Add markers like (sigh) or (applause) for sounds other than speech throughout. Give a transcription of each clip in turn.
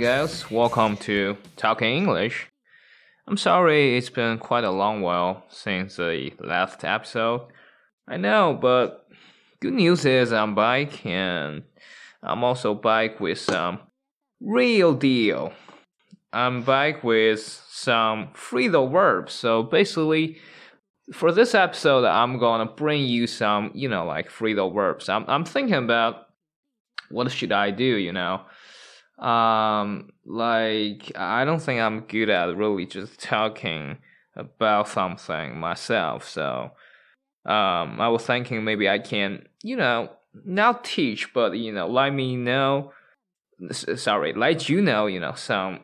Guys, welcome to Talking English. I'm sorry it's been quite a long while since the last episode. I know, but good news is I'm back and I'm also back with some real deal. I'm back with some phrasal verbs. So basically, for this episode, I'm gonna bring you some, you know, like phrasal verbs. I'm I'm thinking about what should I do, you know um like i don't think i'm good at really just talking about something myself so um i was thinking maybe i can you know not teach but you know let me know sorry let you know you know some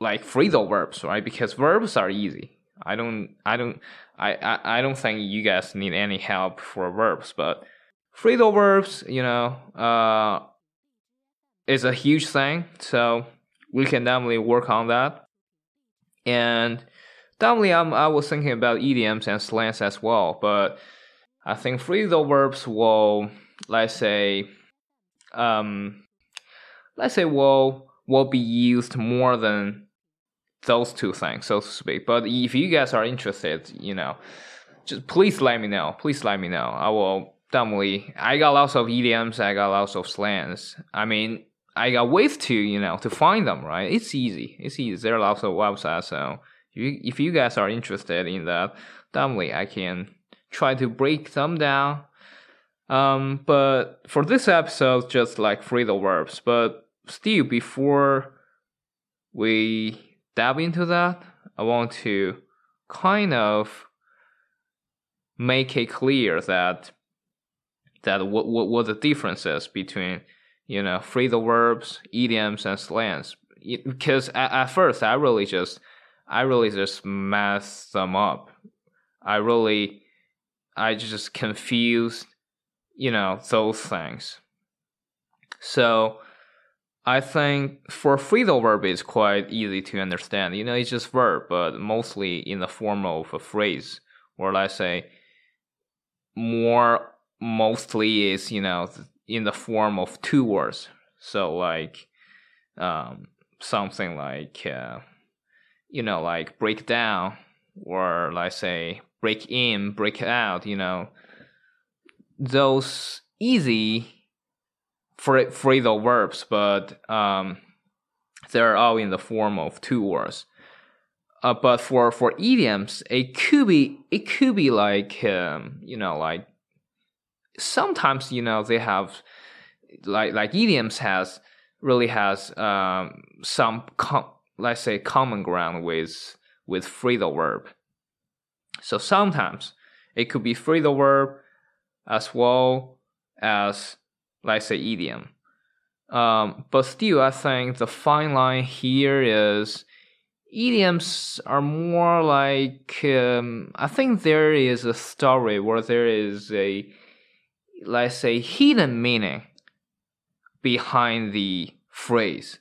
like phrasal verbs right? Because verbs are easy. I don't i don't I, I i don't think you guys need any help for verbs but phrasal verbs you know uh is a huge thing. So we can definitely work on that. And definitely, I'm, I was thinking about idioms and slangs as well. But I think phrasal verbs will, let's say, um, let's say will will be used more than those two things, so to speak. But if you guys are interested, you know, just please let me know. Please let me know. I will definitely. I got lots of idioms. I got lots of slangs. I mean, I got ways to you know to find them. Right, it's easy. It's easy. There are lots of websites. So if you, if you guys are interested in that, definitely I can try to break them down. Um, but for this episode, just like phrasal verbs. But still, before we dive into that, I want to kind of make it clear that that what what, what the difference is between you know, phrasal verbs, idioms, and slangs. Because at, at first, I really just, I really just messed them up. I really, I just confused, you know, those things. So, I think for phrasal verb, it's quite easy to understand. You know, it's just verb, but mostly in the form of a phrase, or let's say, more mostly is you know in the form of two words. So like um, something like uh, you know like break down or let's say break in, break out. You know those easy phrasal verbs, but um, they're all in the form of two words. Uh, but for for idioms, it could be it could be like um, you know like sometimes you know they have like like idioms has really has um, some com- let's say common ground with with phrasal verb. So sometimes it could be phrasal verb as well as let's say idiom. Um, but still, I think the fine line here is idioms are more like um, I think there is a story where there is a let's say, hidden meaning behind the phrase,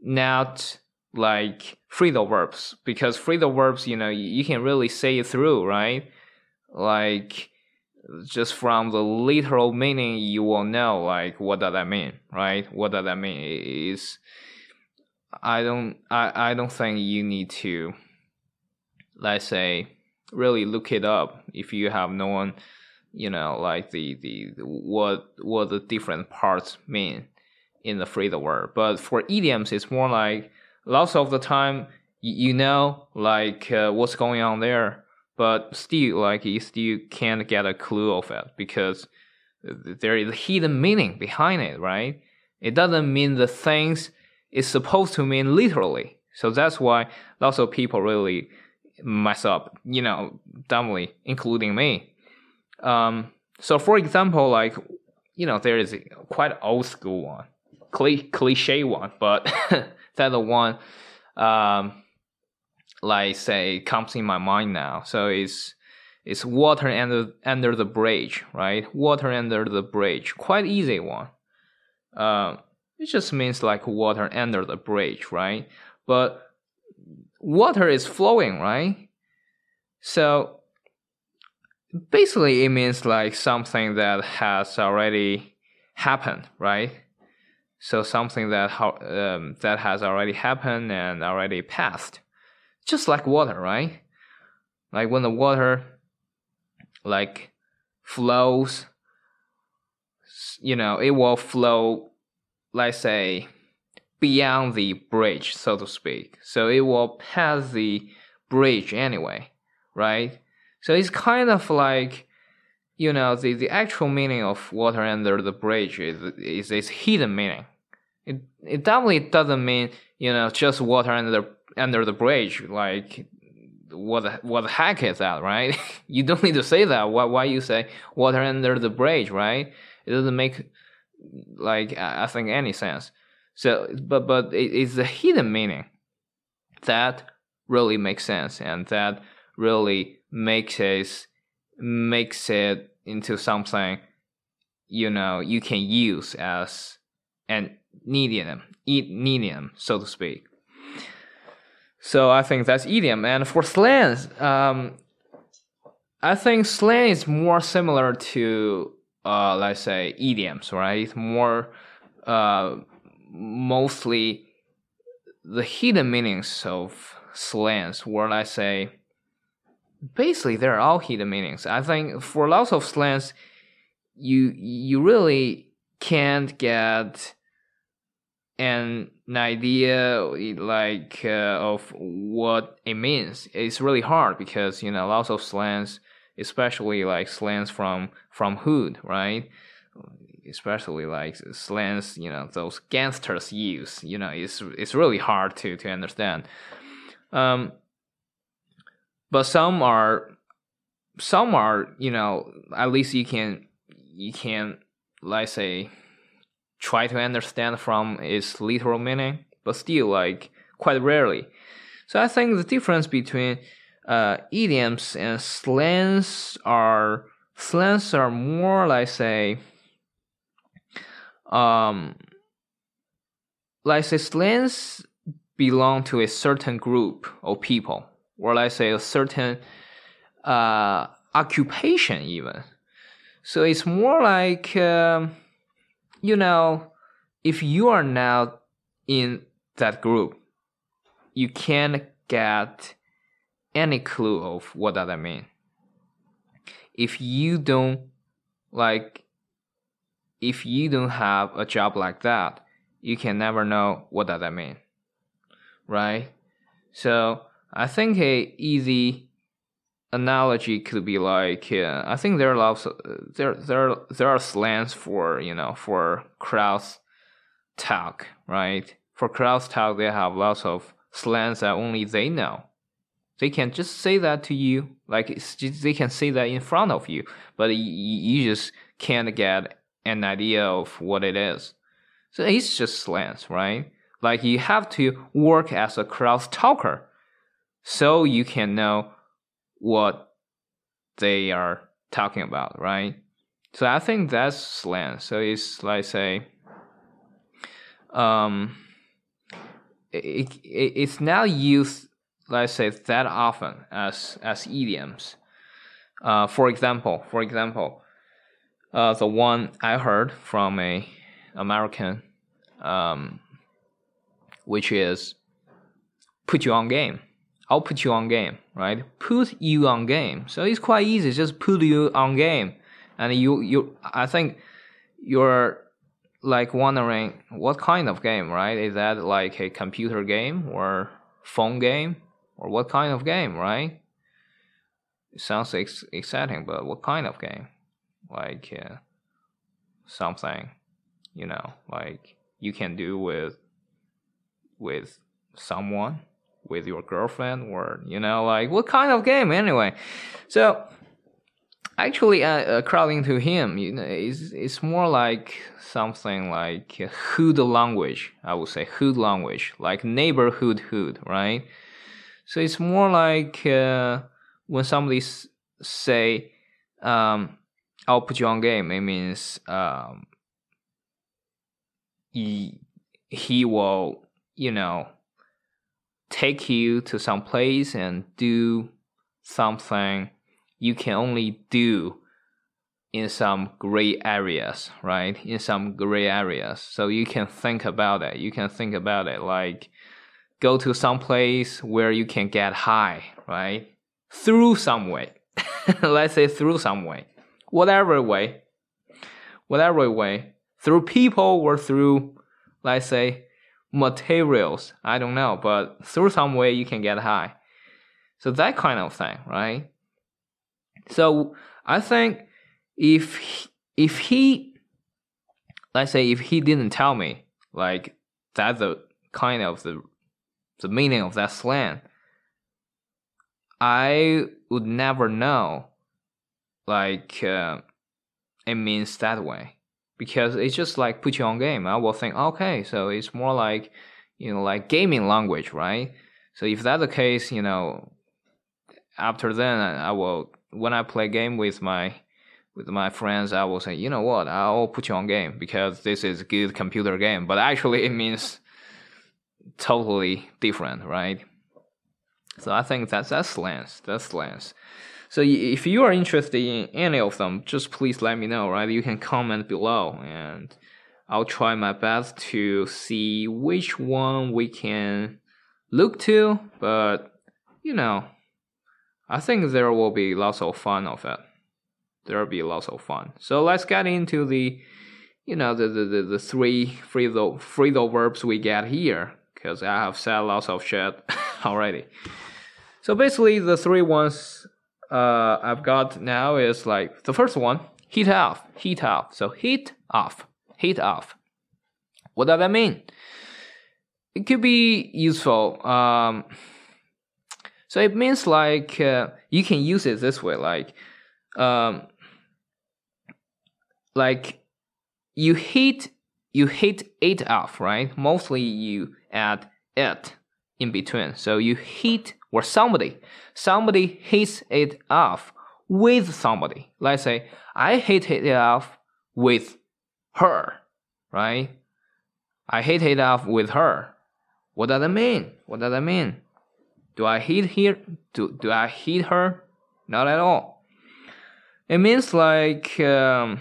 not like phrasal verbs, because phrasal verbs, you know, you can really say it through, right? Like, just from the literal meaning, you will know, like, what does that mean, right? What does that mean? Is I don't, I, I don't think you need to, let's say, really look it up if you have no one you know, like the, the, what what the different parts mean in the phrasal verb. But for idioms, it's more like lots of the time you, know like uh, what's going on there, but still like you still can't get a clue of it because there is a hidden meaning behind it, right? It doesn't mean the things it's supposed to mean literally. So that's why lots of people really mess up, you know, dumbly, including me. Um, so for example, like you know, there is quite old school one, cliche one, but (laughs) that the one, um, like say comes in my mind now. So it's it's water under under the bridge, right? Water under the bridge, quite easy one. Um, it just means like water under the bridge, right? But water is flowing, right? So basically it means like something that has already happened right So something that um, that has already happened and already passed, just like water, right? Like when the water like flows, you know, it will flow, let's say, beyond the bridge, so to speak. So it will pass the bridge anyway, right? So it's kind of like you know, the, the actual meaning of water under the bridge is, is its hidden meaning. It, it definitely doesn't mean, you know, just water under the, under the bridge. Like, what what the heck is that, right? (laughs) you don't need to say that. Why, why you say water under the bridge, right? It doesn't make, like, I think any sense. So, but, but it, it's the hidden meaning that really makes sense and that really makes it makes it into something you know you can use as an idiom, idiom, so to speak. So I think that's idiom. And for slangs, um, I think slang is more similar to, uh, let's say, idioms, right? It's more, uh, mostly the hidden meanings of slangs, where I say, basically they're all hidden meanings. I think for lots of slangs, you you really can't get an idea like uh, of what it means. It's really hard because you know lots of slangs, especially like slangs from from hood, right? Especially like slangs, you know, those gangsters use. You know, it's it's really hard to to understand. Um, but some are some are you know at least you can you can let's say try to understand from its literal meaning but still like quite rarely. So i think the difference between uh, idioms and slangs are slangs are more like say um like say slangs belong to a certain group of people or let's say a certain uh, occupation even. So it's more like, um, you know, if you are now in that group, you can't get any clue of what does that mean. If you don't like, if you don't have a job like that, you can never know what does that mean, right? So I think a easy analogy could be like uh, I think there are lots of, there there there are slangs for you know for crowds talk right? For crowds talk they have lots of slangs that only they know. They can just say that to you like just, they can say that in front of you but you, you just can't get an idea of what it is. So it's just slangs right? Like you have to work as a crowd talker so you can know what they are talking about, right? So I think that's slang. So it's like say, um, it, it it's now used, let's say, that often as as idioms. Uh, for example, for example, uh, the one I heard from a American, um, which is put you on game. I'll put you on game, right? Put you on game. So it's quite easy. Just put you on game, and you you. I think you're like wondering what kind of game, right? Is that like a computer game or phone game or what kind of game, right? It sounds ex- exciting, but what kind of game? Like uh, something, you know, like you can do with with someone with your girlfriend or you know like what kind of game anyway? So actually uh, uh, crowding to him you know it's, it's more like something like hood language i would say hood language like neighborhood hood right? So it's more like uh, when somebody s- say um, i'll put you on game it means um, he, he will you know take you to some place and do something you can only do in some gray areas, right? In some gray areas. So you can think about it. You can think about it like go to some place where you can get high, right? Through some way. (laughs) Let's say through some way. Whatever way. Whatever way. Through people or through, let's say, materials. I don't know, but through some way you can get high. So that kind of thing, right? So I think if if he let's say if he didn't tell me like that's the kind of the the meaning of that slang i would never know like uh, it means that way because it's just like put you on game i will think okay so it's more like you know like gaming language right so if that's the case you know after then i will when i play game with my with my friends, I will say, you know what, I'll put you on game because this is a good computer game. But actually, it means totally different, right? So I think that's that's lens. That's slangs. So if you are interested in any of them, just please let me know, right? You can comment below, and I'll try my best to see which one we can look to. But you know, I think there will be lots of fun of it there'll be lots of fun. So let's get into the, you know, the the, the, the three phrasal phrasal verbs we get here because I have said lots of shit (laughs) already. So basically, the three ones uh, I've got now is like the first one, heat off, heat off. So heat off, heat off. What does that mean? It could be useful. Um, so it means like uh, you can use it this way, like um, like you heat you hit it off, right? Mostly you add it in between. So you hit or somebody somebody hits it off with somebody. Let's say I hit it off with her, right? I hit it off with her. What does that mean? What does that mean? Do I hit here? Do, do I hit her? Not at all. It means like um,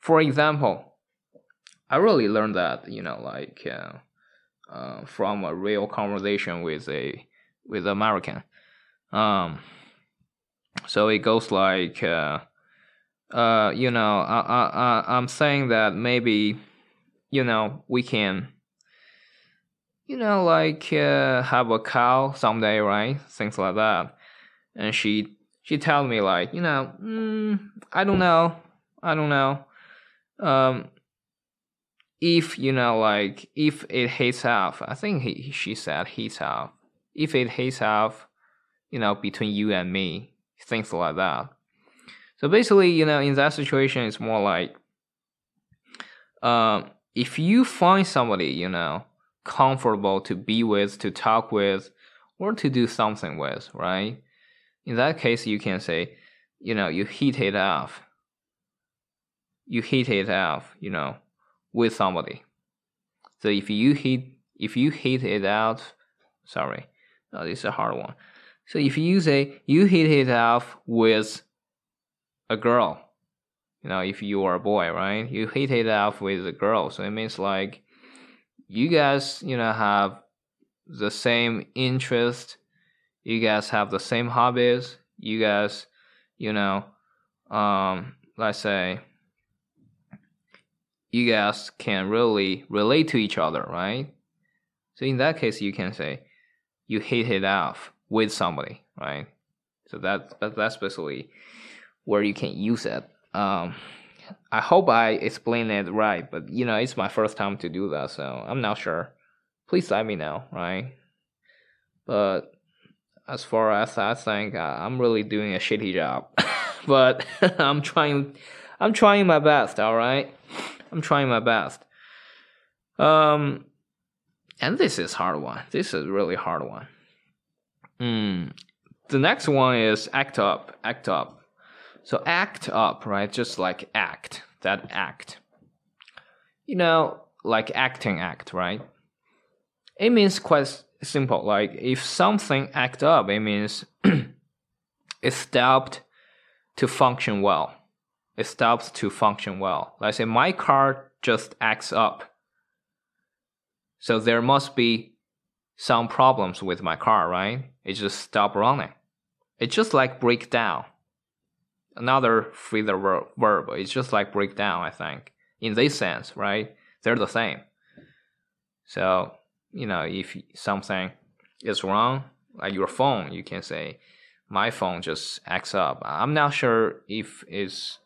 for example, I really learned that you know like uh, uh, from a real conversation with a with American. Um, so it goes like, uh, uh, you know, I, I, I, I'm saying that maybe, you know, we can, you know, like uh, have a cow someday, right? Things like that. And she she told me like, you know, mm, I don't know, I don't know um, if you know, like if it hits off, I think he she said hits off. If it hits off, you know, between you and me, things like that. So basically, you know, in that situation, it's more like, um, if you find somebody, you know, comfortable to be with, to talk with, or to do something with, right? In that case, you can say, you know, you hit it off you hit it off, you know, with somebody. So if you hit if you hit it out, sorry, no, this is a hard one. So if you say you hit it off with a girl, you know, if you are a boy, right? You hit it off with a girl, so it means like you guys, you know, have the same interest, you guys have the same hobbies, you guys, you know, um, let's say you guys can really relate to each other, right? So in that case, you can say you hit it off with somebody, right? So that, that that's basically where you can use it. Um, I hope I explained it right, but you know it's my first time to do that, so I'm not sure. Please let me know, right? But as far as I think, uh, I'm really doing a shitty job, (laughs) but (laughs) I'm trying. I'm trying my best. All right. I'm trying my best. Um, and this is hard one. This is really hard one. Mm. The next one is act up. Act up. So act up, right? Just like act. That act. You know, like acting act, right? It means quite simple. Like if something act up, it means (clears throat) it stopped to function well. it stops to function well. Let's say my car just acts up. So there must be some problems with my car, right? It just stopped running. It just like break down. Another phrasal verb. It's just like break down, I think. In this sense, right? They're the same. So, you know, if something is wrong, like your phone, you can say, my phone just acts up. I'm not sure if it's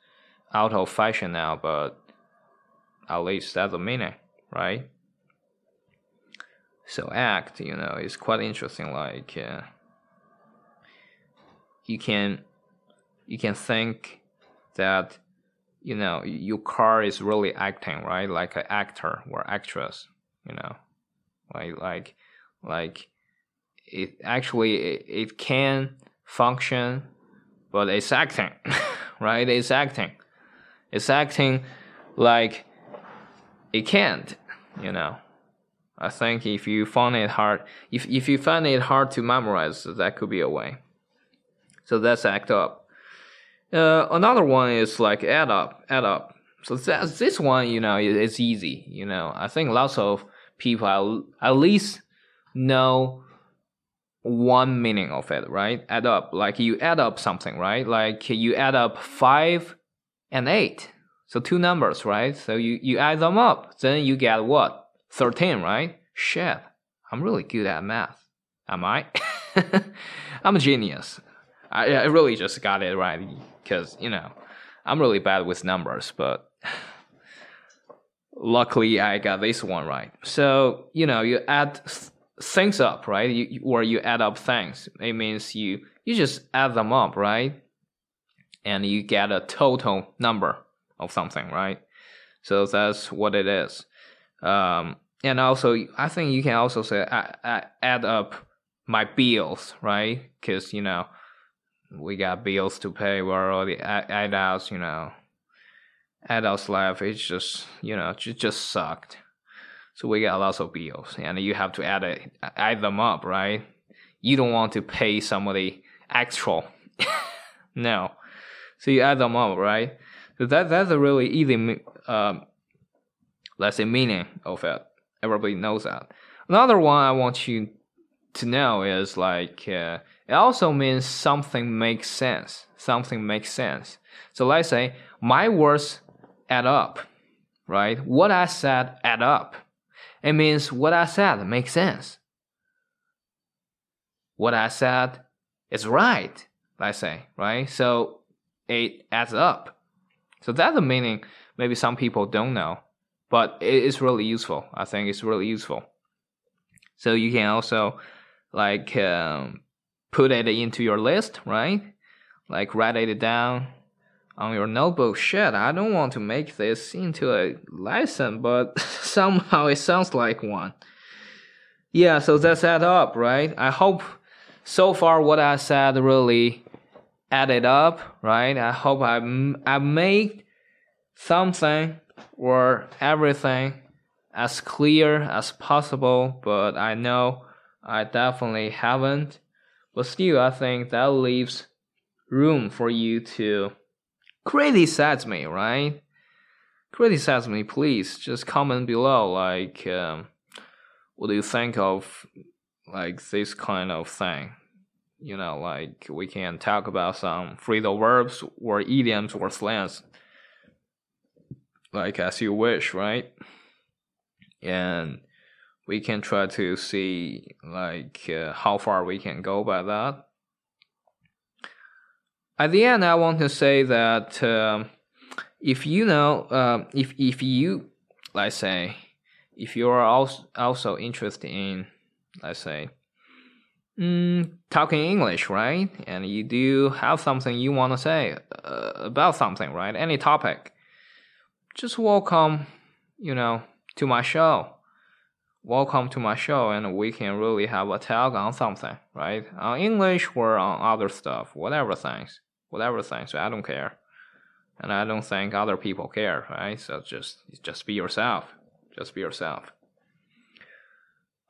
out of fashion now, but at least that's the meaning, right? So act, you know, is quite interesting. Like uh, you can you can think that you know your car is really acting, right? Like an actor or actress, you know, like like like it actually it, it can function, but it's acting, (laughs) right? It's acting. It's acting like it can't, you know. I think if you find it hard, if if you find it hard to memorize, that could be a way. So that's act up. Uh, another one is like add up, add up. So that's, this one, you know, it's easy. You know, I think lots of people at least know one meaning of it, right? Add up, like you add up something, right? Like you add up five and eight. So two numbers, right? So you, you add them up, then you get what? 13, right? Shit, I'm really good at math. Am I? (laughs) I'm a genius. I, I really just got it right because, you know, I'm really bad with numbers, but luckily I got this one right. So, you know, you add things up, right? You, or you add up things. It means you you just add them up, right? And you get a total number of something, right? So that's what it is. Um, and also, I think you can also say I, I add up my bills, right? Because you know we got bills to pay. We're already adults, you know. Adults' life it's just you know just just sucked. So we got lots of bills, and you have to add it, add them up, right? You don't want to pay somebody extra, (laughs) no. So you add them up, right? So that that's a really easy, um, let's say, meaning of it. Everybody knows that. Another one I want you to know is like uh, it also means something makes sense. Something makes sense. So let's say my words add up, right? What I said add up. It means what I said makes sense. What I said is right, let's say, right? So it adds up. So that's the meaning maybe some people don't know, but it is really useful. I think it's really useful. So you can also like um, put it into your list, right? Like write it down on your notebook. Shit, I don't want to make this into a lesson, but (laughs) somehow it sounds like one. Yeah, so that's add up, right? I hope so far what I said really added up, right? I hope I I made something or everything as clear as possible, but I know I definitely haven't. But still, I think that leaves room for you to criticize me, right? Criticize me, please. Just comment below, like, um, what do you think of like this kind of thing? You know, like we can talk about some free phrasal verbs or idioms or slangs, like as you wish, right? And we can try to see like uh, how far we can go by that. At the end, I want to say that um, if you know, uh, if if you, let's say, if you are also also interested in, let's say, mm, talking English, right, and you do have something you want to say uh, about something, right, any topic, just welcome, you know, to my show welcome to my show and we can really have a talk on something, right? On English or on other stuff, whatever things, whatever things. I don't care, and I don't think other people care, right? So just just be yourself, just be yourself.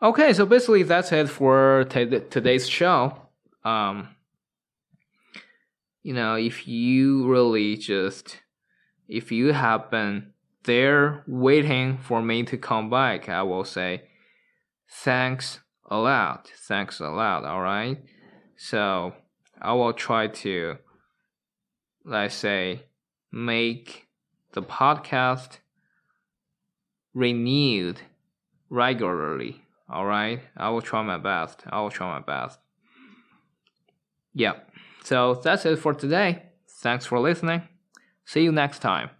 Okay, so basically that's it for today's show. Um, you know, if you really just if you have been there waiting for me to come back, I will say thanks a lot. Thanks a lot, alright? So I will try to, let's say, make the podcast renewed regularly. Alright? I will try my best. I will try my best. Yeah. So that's it for today. Thanks for listening. See you next time.